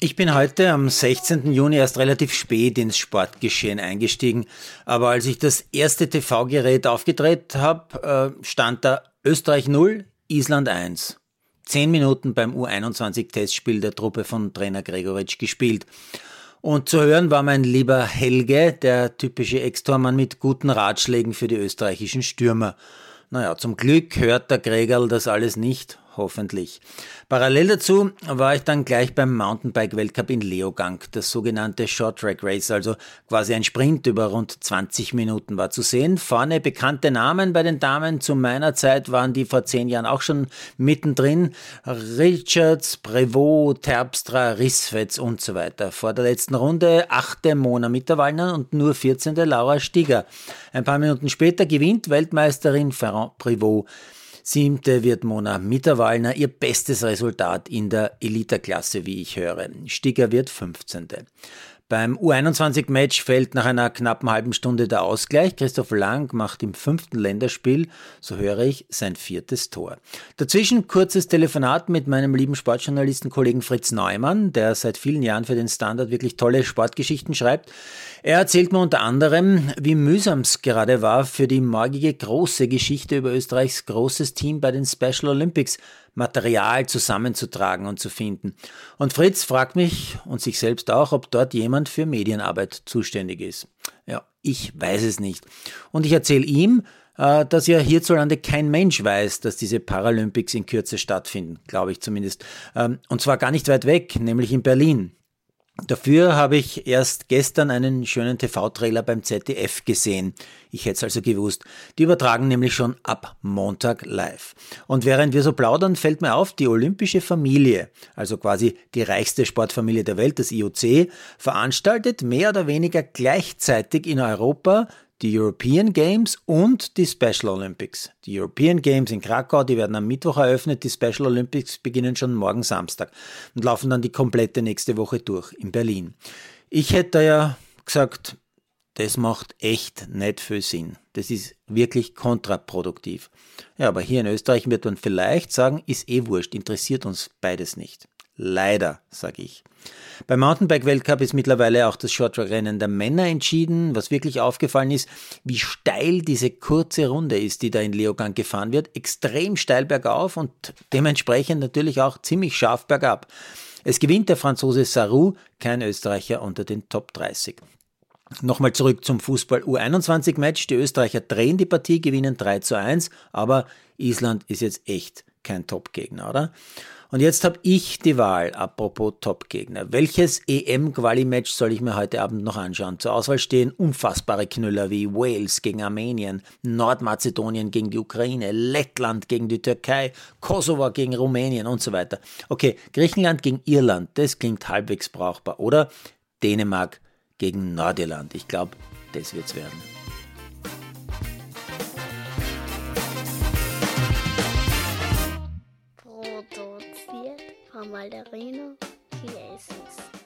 Ich bin heute am 16. Juni erst relativ spät ins Sportgeschehen eingestiegen, aber als ich das erste TV-Gerät aufgedreht habe, äh, stand da Österreich 0, Island 1. Zehn Minuten beim U21-Testspiel der Truppe von Trainer Gregoritsch gespielt. Und zu hören war mein lieber Helge, der typische Ex-Tormann mit guten Ratschlägen für die österreichischen Stürmer. Naja, zum Glück hört der Gregerl das alles nicht hoffentlich. Parallel dazu war ich dann gleich beim Mountainbike-Weltcup in Leogang. Das sogenannte Short Track Race, also quasi ein Sprint über rund 20 Minuten war zu sehen. Vorne bekannte Namen bei den Damen. Zu meiner Zeit waren die vor zehn Jahren auch schon mittendrin. Richards, Prevot, Terpstra, Rissfetz und so weiter. Vor der letzten Runde achte Mona Mitterwallner und nur 14. Laura Stieger. Ein paar Minuten später gewinnt Weltmeisterin Ferrand Prevot. Siebte wird Mona Mitterwallner ihr bestes Resultat in der Eliterklasse, wie ich höre. Stiger wird 15. Beim U21-Match fällt nach einer knappen halben Stunde der Ausgleich. Christoph Lang macht im fünften Länderspiel, so höre ich, sein viertes Tor. Dazwischen kurzes Telefonat mit meinem lieben Sportjournalisten-Kollegen Fritz Neumann, der seit vielen Jahren für den Standard wirklich tolle Sportgeschichten schreibt. Er erzählt mir unter anderem, wie mühsam es gerade war für die morgige große Geschichte über Österreichs großes Team bei den Special Olympics Material zusammenzutragen und zu finden. Und Fritz fragt mich und sich selbst auch, ob dort jemand für Medienarbeit zuständig ist. Ja, ich weiß es nicht. Und ich erzähle ihm, äh, dass ja hierzulande kein Mensch weiß, dass diese Paralympics in Kürze stattfinden, glaube ich zumindest. Ähm, und zwar gar nicht weit weg, nämlich in Berlin. Dafür habe ich erst gestern einen schönen TV-Trailer beim ZDF gesehen. Ich hätte es also gewusst. Die übertragen nämlich schon ab Montag live. Und während wir so plaudern, fällt mir auf, die olympische Familie, also quasi die reichste Sportfamilie der Welt, das IOC, veranstaltet mehr oder weniger gleichzeitig in Europa die European Games und die Special Olympics. Die European Games in Krakau, die werden am Mittwoch eröffnet, die Special Olympics beginnen schon morgen Samstag und laufen dann die komplette nächste Woche durch in Berlin. Ich hätte ja gesagt, das macht echt nicht viel Sinn. Das ist wirklich kontraproduktiv. Ja, aber hier in Österreich wird man vielleicht sagen, ist eh wurscht, interessiert uns beides nicht. Leider, sage ich. Beim Mountainbike-Weltcup ist mittlerweile auch das Shorttrack-Rennen der Männer entschieden. Was wirklich aufgefallen ist, wie steil diese kurze Runde ist, die da in Leogang gefahren wird. Extrem steil bergauf und dementsprechend natürlich auch ziemlich scharf bergab. Es gewinnt der Franzose Sarou, kein Österreicher unter den Top 30. Nochmal zurück zum Fußball U21-Match. Die Österreicher drehen die Partie, gewinnen 3 zu 1, aber Island ist jetzt echt kein Top-Gegner, oder? Und jetzt habe ich die Wahl, apropos Top-Gegner. Welches EM-Quali-Match soll ich mir heute Abend noch anschauen? Zur Auswahl stehen unfassbare Knüller wie Wales gegen Armenien, Nordmazedonien gegen die Ukraine, Lettland gegen die Türkei, Kosovo gegen Rumänien und so weiter. Okay, Griechenland gegen Irland, das klingt halbwegs brauchbar. Oder Dänemark gegen Nordirland. Ich glaube, das wird's werden. Malderino Chiesens.